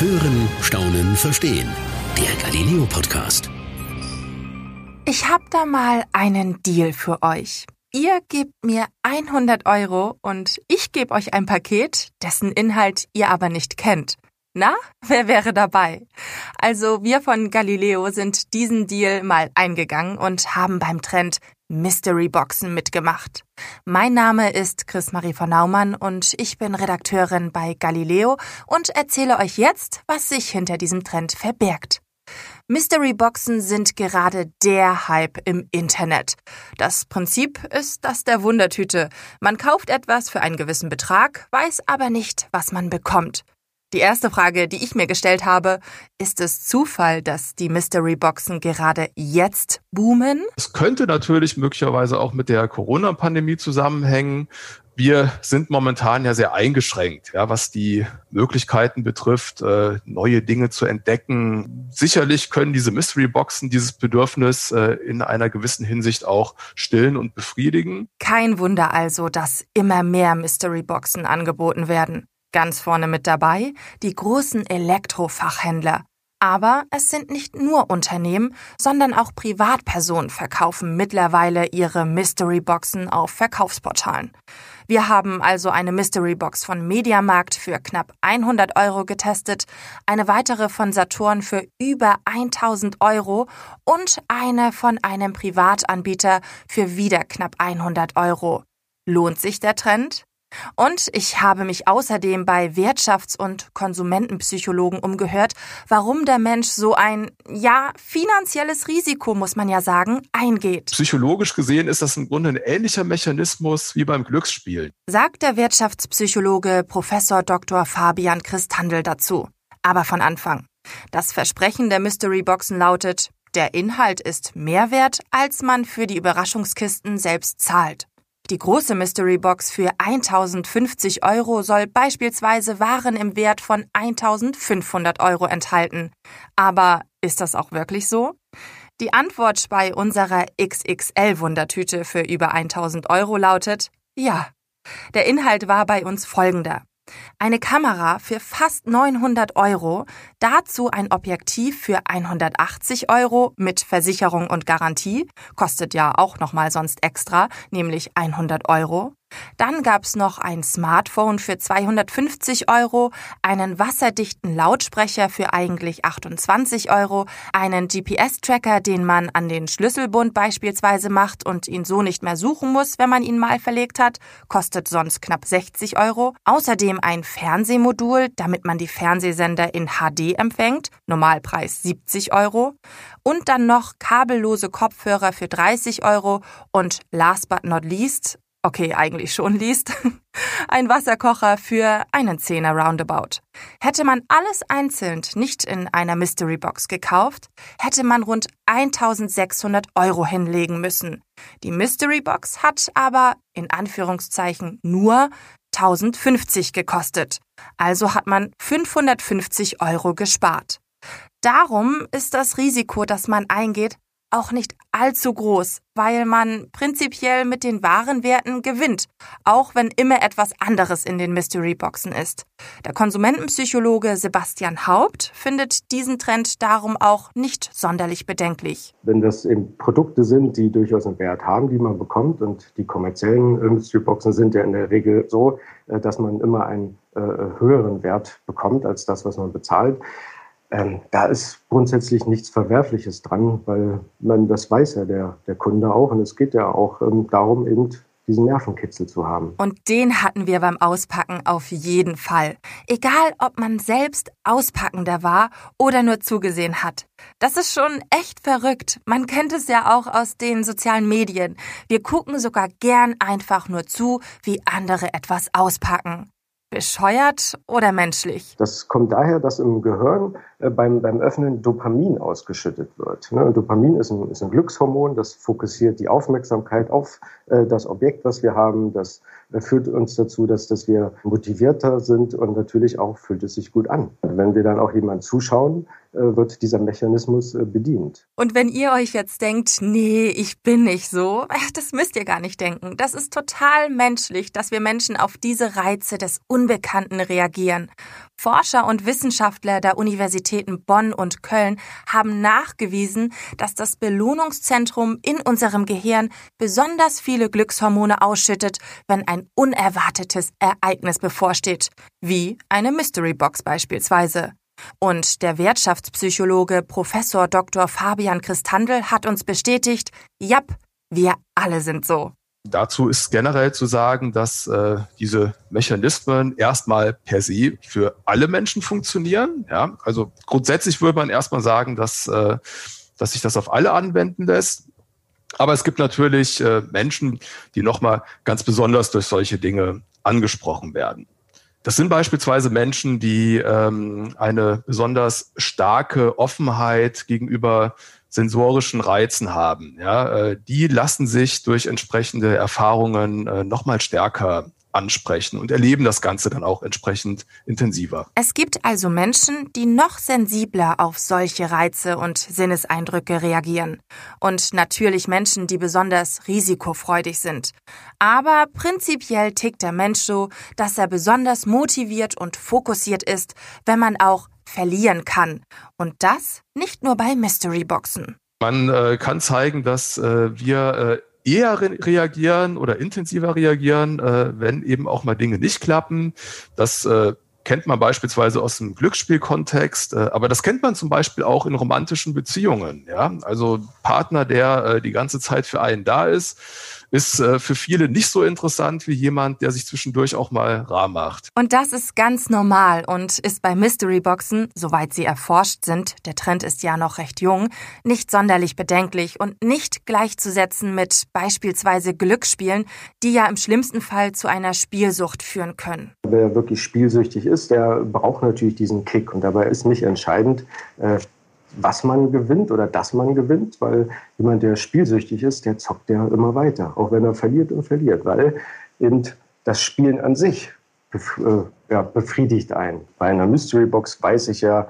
Hören, Staunen, Verstehen. Der Galileo Podcast. Ich hab da mal einen Deal für euch. Ihr gebt mir 100 Euro und ich gebe euch ein Paket, dessen Inhalt ihr aber nicht kennt. Na, wer wäre dabei? Also wir von Galileo sind diesen Deal mal eingegangen und haben beim Trend Mystery Boxen mitgemacht. Mein Name ist Chris-Marie von Naumann und ich bin Redakteurin bei Galileo und erzähle euch jetzt, was sich hinter diesem Trend verbirgt. Mystery Boxen sind gerade der Hype im Internet. Das Prinzip ist das der Wundertüte. Man kauft etwas für einen gewissen Betrag, weiß aber nicht, was man bekommt. Die erste Frage, die ich mir gestellt habe, ist es Zufall, dass die Mystery Boxen gerade jetzt boomen? Es könnte natürlich möglicherweise auch mit der Corona-Pandemie zusammenhängen. Wir sind momentan ja sehr eingeschränkt, ja, was die Möglichkeiten betrifft, äh, neue Dinge zu entdecken. Sicherlich können diese Mystery Boxen dieses Bedürfnis äh, in einer gewissen Hinsicht auch stillen und befriedigen. Kein Wunder also, dass immer mehr Mystery Boxen angeboten werden. Ganz vorne mit dabei die großen Elektrofachhändler. Aber es sind nicht nur Unternehmen, sondern auch Privatpersonen verkaufen mittlerweile ihre Mystery Boxen auf Verkaufsportalen. Wir haben also eine Mystery Box von Mediamarkt für knapp 100 Euro getestet, eine weitere von Saturn für über 1000 Euro und eine von einem Privatanbieter für wieder knapp 100 Euro. Lohnt sich der Trend? Und ich habe mich außerdem bei Wirtschafts- und Konsumentenpsychologen umgehört, warum der Mensch so ein, ja, finanzielles Risiko, muss man ja sagen, eingeht. Psychologisch gesehen ist das im Grunde ein ähnlicher Mechanismus wie beim Glücksspiel. Sagt der Wirtschaftspsychologe Professor Dr. Fabian Christhandel dazu. Aber von Anfang. Das Versprechen der Mystery Boxen lautet, der Inhalt ist mehr wert, als man für die Überraschungskisten selbst zahlt. Die große Mystery Box für 1050 Euro soll beispielsweise Waren im Wert von 1500 Euro enthalten. Aber ist das auch wirklich so? Die Antwort bei unserer XXL-Wundertüte für über 1000 Euro lautet ja. Der Inhalt war bei uns folgender. Eine Kamera für fast 900 Euro, dazu ein Objektiv für 180 Euro mit Versicherung und Garantie, kostet ja auch nochmal sonst extra, nämlich 100 Euro. Dann gab's noch ein Smartphone für 250 Euro, einen wasserdichten Lautsprecher für eigentlich 28 Euro, einen GPS-Tracker, den man an den Schlüsselbund beispielsweise macht und ihn so nicht mehr suchen muss, wenn man ihn mal verlegt hat, kostet sonst knapp 60 Euro. Außerdem ein Fernsehmodul, damit man die Fernsehsender in HD empfängt, Normalpreis 70 Euro. Und dann noch kabellose Kopfhörer für 30 Euro und last but not least okay, eigentlich schon liest, ein Wasserkocher für einen Zehner Roundabout. Hätte man alles einzeln nicht in einer Mystery Box gekauft, hätte man rund 1600 Euro hinlegen müssen. Die Mystery Box hat aber in Anführungszeichen nur 1050 gekostet. Also hat man 550 Euro gespart. Darum ist das Risiko, das man eingeht, auch nicht allzu groß, weil man prinzipiell mit den Warenwerten gewinnt, auch wenn immer etwas anderes in den Mystery Boxen ist. Der Konsumentenpsychologe Sebastian Haupt findet diesen Trend darum auch nicht sonderlich bedenklich. Wenn das eben Produkte sind, die durchaus einen Wert haben, die man bekommt und die kommerziellen Mystery Boxen sind ja in der Regel so, äh, dass man immer einen äh, höheren Wert bekommt als das, was man bezahlt ähm, da ist grundsätzlich nichts Verwerfliches dran, weil man das weiß ja der, der Kunde auch. Und es geht ja auch ähm, darum, eben diesen Nervenkitzel zu haben. Und den hatten wir beim Auspacken auf jeden Fall. Egal, ob man selbst Auspackender war oder nur zugesehen hat. Das ist schon echt verrückt. Man kennt es ja auch aus den sozialen Medien. Wir gucken sogar gern einfach nur zu, wie andere etwas auspacken. Bescheuert oder menschlich? Das kommt daher, dass im Gehirn beim, beim Öffnen Dopamin ausgeschüttet wird. Ne? Dopamin ist ein, ist ein Glückshormon, das fokussiert die Aufmerksamkeit auf äh, das Objekt, was wir haben. Das äh, führt uns dazu, dass, dass wir motivierter sind und natürlich auch fühlt es sich gut an. Wenn wir dann auch jemand zuschauen, äh, wird dieser Mechanismus äh, bedient. Und wenn ihr euch jetzt denkt, nee, ich bin nicht so, das müsst ihr gar nicht denken. Das ist total menschlich, dass wir Menschen auf diese Reize des Unbekannten reagieren. Forscher und Wissenschaftler der Universitäten Bonn und Köln haben nachgewiesen, dass das Belohnungszentrum in unserem Gehirn besonders viele Glückshormone ausschüttet, wenn ein unerwartetes Ereignis bevorsteht, wie eine Mystery Box beispielsweise. Und der Wirtschaftspsychologe Professor Dr. Fabian Christandl hat uns bestätigt, japp, wir alle sind so. Dazu ist generell zu sagen, dass äh, diese Mechanismen erstmal per se für alle Menschen funktionieren. Ja? Also grundsätzlich würde man erstmal sagen, dass, äh, dass sich das auf alle anwenden lässt. Aber es gibt natürlich äh, Menschen, die nochmal ganz besonders durch solche Dinge angesprochen werden. Das sind beispielsweise Menschen, die ähm, eine besonders starke Offenheit gegenüber sensorischen Reizen haben. Ja, äh, die lassen sich durch entsprechende Erfahrungen äh, nochmal stärker ansprechen und erleben das Ganze dann auch entsprechend intensiver. Es gibt also Menschen, die noch sensibler auf solche Reize und Sinneseindrücke reagieren. Und natürlich Menschen, die besonders risikofreudig sind. Aber prinzipiell tickt der Mensch so, dass er besonders motiviert und fokussiert ist, wenn man auch verlieren kann. Und das nicht nur bei Mystery Boxen. Man äh, kann zeigen, dass äh, wir äh, eher re reagieren oder intensiver reagieren, äh, wenn eben auch mal Dinge nicht klappen. Das äh, kennt man beispielsweise aus dem Glücksspielkontext, äh, aber das kennt man zum Beispiel auch in romantischen Beziehungen. Ja, also Partner, der die ganze Zeit für einen da ist ist äh, für viele nicht so interessant wie jemand, der sich zwischendurch auch mal rar macht. Und das ist ganz normal und ist bei Mystery Boxen, soweit sie erforscht sind, der Trend ist ja noch recht jung, nicht sonderlich bedenklich und nicht gleichzusetzen mit beispielsweise Glücksspielen, die ja im schlimmsten Fall zu einer Spielsucht führen können. Wer wirklich spielsüchtig ist, der braucht natürlich diesen Kick und dabei ist nicht entscheidend, äh, was man gewinnt oder dass man gewinnt, weil jemand, der spielsüchtig ist, der zockt ja immer weiter, auch wenn er verliert und verliert, weil eben das Spielen an sich äh, befriedigt einen. Bei einer Mystery Box weiß ich ja,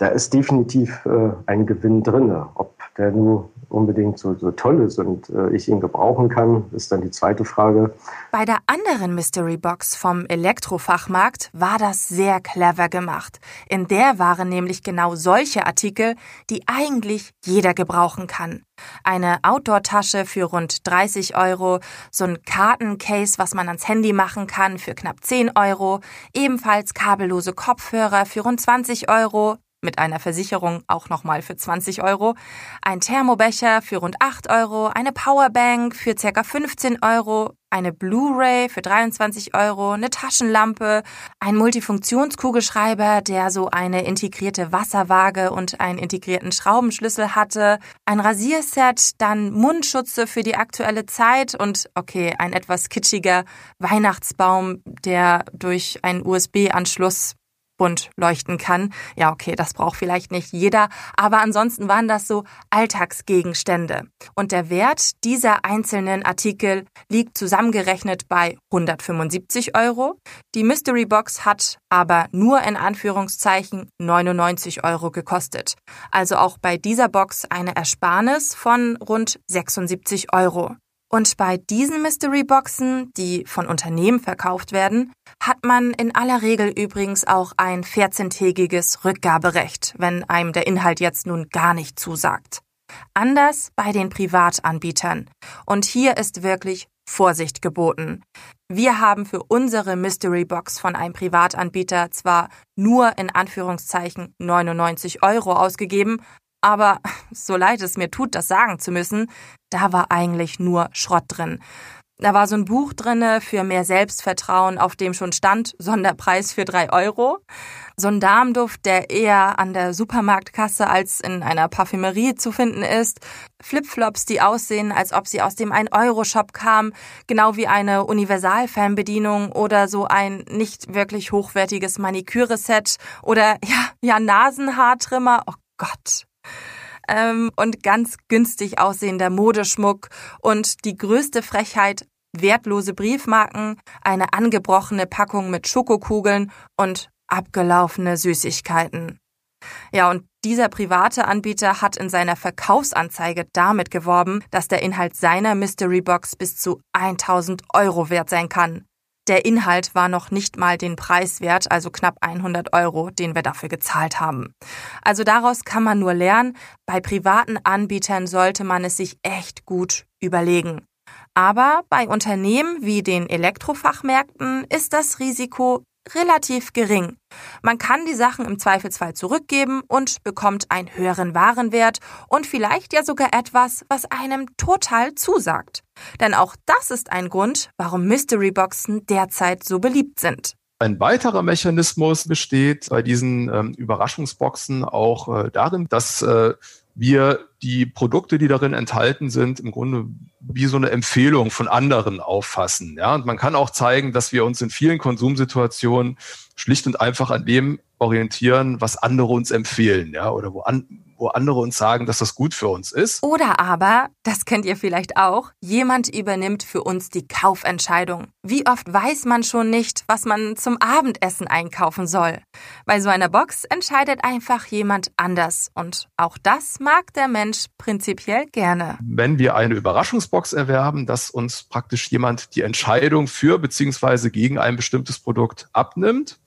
da ist definitiv äh, ein Gewinn drin. Ob der nur unbedingt so, so toll ist und äh, ich ihn gebrauchen kann, ist dann die zweite Frage. Bei der anderen Mystery Box vom Elektrofachmarkt war das sehr clever gemacht. In der waren nämlich genau solche Artikel, die eigentlich jeder gebrauchen kann. Eine Outdoor-Tasche für rund 30 Euro, so ein Kartencase, was man ans Handy machen kann, für knapp 10 Euro, ebenfalls kabellose Kopfhörer für rund 20 Euro, mit einer Versicherung auch nochmal für 20 Euro, ein Thermobecher für rund 8 Euro, eine Powerbank für circa 15 Euro, eine Blu-ray für 23 Euro, eine Taschenlampe, ein Multifunktionskugelschreiber, der so eine integrierte Wasserwaage und einen integrierten Schraubenschlüssel hatte, ein Rasierset, dann Mundschutze für die aktuelle Zeit und okay, ein etwas kitschiger Weihnachtsbaum, der durch einen USB-Anschluss bunt leuchten kann. Ja, okay, das braucht vielleicht nicht jeder, aber ansonsten waren das so Alltagsgegenstände. Und der Wert dieser einzelnen Artikel liegt zusammengerechnet bei 175 Euro. Die Mystery Box hat aber nur in Anführungszeichen 99 Euro gekostet. Also auch bei dieser Box eine Ersparnis von rund 76 Euro. Und bei diesen Mystery Boxen, die von Unternehmen verkauft werden, hat man in aller Regel übrigens auch ein 14-tägiges Rückgaberecht, wenn einem der Inhalt jetzt nun gar nicht zusagt. Anders bei den Privatanbietern. Und hier ist wirklich Vorsicht geboten. Wir haben für unsere Mystery Box von einem Privatanbieter zwar nur in Anführungszeichen 99 Euro ausgegeben, aber so leid es mir tut, das sagen zu müssen, da war eigentlich nur Schrott drin. Da war so ein Buch drinne für mehr Selbstvertrauen, auf dem schon stand Sonderpreis für drei Euro. So ein Darmduft, der eher an der Supermarktkasse als in einer Parfümerie zu finden ist. Flipflops, die aussehen, als ob sie aus dem 1-Euro-Shop kamen. Genau wie eine Universal-Fernbedienung oder so ein nicht wirklich hochwertiges Maniküre-Set oder ja, ja, Nasenhaartrimmer. Oh Gott, ähm, und ganz günstig aussehender Modeschmuck und die größte Frechheit wertlose Briefmarken, eine angebrochene Packung mit Schokokugeln und abgelaufene Süßigkeiten. Ja, und dieser private Anbieter hat in seiner Verkaufsanzeige damit geworben, dass der Inhalt seiner Mystery Box bis zu 1000 Euro wert sein kann. Der Inhalt war noch nicht mal den Preis wert, also knapp 100 Euro, den wir dafür gezahlt haben. Also daraus kann man nur lernen, bei privaten Anbietern sollte man es sich echt gut überlegen. Aber bei Unternehmen wie den Elektrofachmärkten ist das Risiko relativ gering. Man kann die Sachen im Zweifelsfall zurückgeben und bekommt einen höheren Warenwert und vielleicht ja sogar etwas, was einem total zusagt. Denn auch das ist ein Grund, warum Mystery Boxen derzeit so beliebt sind. Ein weiterer Mechanismus besteht bei diesen ähm, Überraschungsboxen auch äh, darin, dass äh, wir die Produkte, die darin enthalten sind, im Grunde wie so eine Empfehlung von anderen auffassen. Ja, und man kann auch zeigen, dass wir uns in vielen Konsumsituationen schlicht und einfach an dem orientieren, was andere uns empfehlen, ja, oder wo, an, wo andere uns sagen, dass das gut für uns ist. Oder aber, das kennt ihr vielleicht auch, jemand übernimmt für uns die Kaufentscheidung. Wie oft weiß man schon nicht, was man zum Abendessen einkaufen soll? Bei so einer Box entscheidet einfach jemand anders. Und auch das mag der Mensch prinzipiell gerne. Wenn wir eine Überraschungsbox erwerben, dass uns praktisch jemand die Entscheidung für bzw. gegen ein bestimmtes Produkt abnimmt,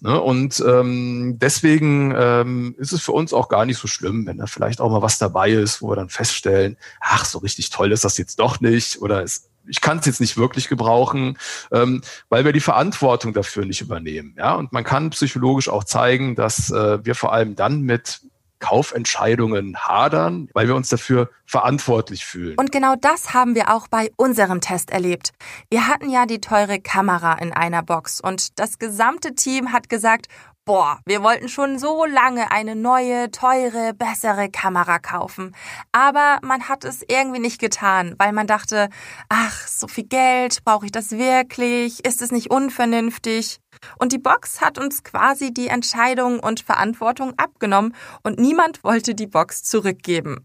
Ne? Und ähm, deswegen ähm, ist es für uns auch gar nicht so schlimm, wenn da vielleicht auch mal was dabei ist, wo wir dann feststellen, ach, so richtig toll ist das jetzt doch nicht oder es, ich kann es jetzt nicht wirklich gebrauchen, ähm, weil wir die Verantwortung dafür nicht übernehmen. Ja, und man kann psychologisch auch zeigen, dass äh, wir vor allem dann mit Kaufentscheidungen hadern, weil wir uns dafür verantwortlich fühlen. Und genau das haben wir auch bei unserem Test erlebt. Wir hatten ja die teure Kamera in einer Box und das gesamte Team hat gesagt, Boah, wir wollten schon so lange eine neue, teure, bessere Kamera kaufen. Aber man hat es irgendwie nicht getan, weil man dachte, ach, so viel Geld, brauche ich das wirklich? Ist es nicht unvernünftig? Und die Box hat uns quasi die Entscheidung und Verantwortung abgenommen und niemand wollte die Box zurückgeben.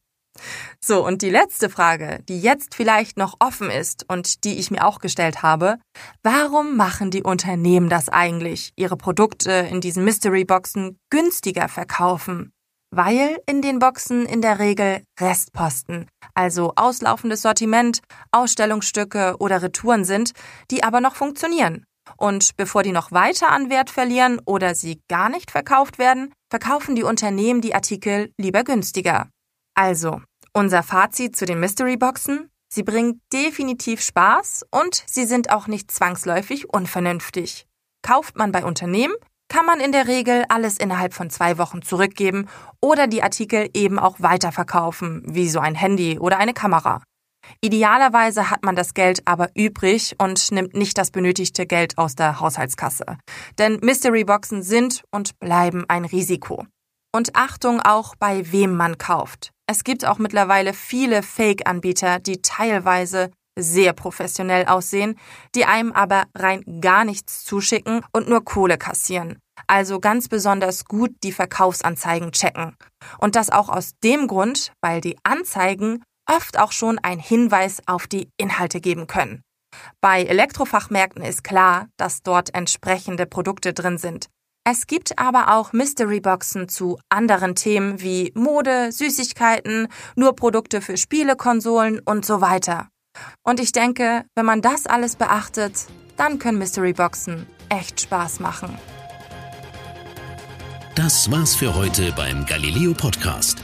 So, und die letzte Frage, die jetzt vielleicht noch offen ist und die ich mir auch gestellt habe, warum machen die Unternehmen das eigentlich, ihre Produkte in diesen Mystery Boxen günstiger verkaufen? Weil in den Boxen in der Regel Restposten, also auslaufendes Sortiment, Ausstellungsstücke oder Retouren sind, die aber noch funktionieren. Und bevor die noch weiter an Wert verlieren oder sie gar nicht verkauft werden, verkaufen die Unternehmen die Artikel lieber günstiger. Also, unser Fazit zu den Mystery Boxen? Sie bringen definitiv Spaß und sie sind auch nicht zwangsläufig unvernünftig. Kauft man bei Unternehmen, kann man in der Regel alles innerhalb von zwei Wochen zurückgeben oder die Artikel eben auch weiterverkaufen, wie so ein Handy oder eine Kamera. Idealerweise hat man das Geld aber übrig und nimmt nicht das benötigte Geld aus der Haushaltskasse. Denn Mystery Boxen sind und bleiben ein Risiko. Und Achtung auch bei wem man kauft. Es gibt auch mittlerweile viele Fake-Anbieter, die teilweise sehr professionell aussehen, die einem aber rein gar nichts zuschicken und nur Kohle kassieren. Also ganz besonders gut die Verkaufsanzeigen checken. Und das auch aus dem Grund, weil die Anzeigen oft auch schon einen Hinweis auf die Inhalte geben können. Bei Elektrofachmärkten ist klar, dass dort entsprechende Produkte drin sind. Es gibt aber auch Mystery-Boxen zu anderen Themen wie Mode, Süßigkeiten, nur Produkte für Spielekonsolen und so weiter. Und ich denke, wenn man das alles beachtet, dann können Mystery-Boxen echt Spaß machen. Das war's für heute beim Galileo Podcast.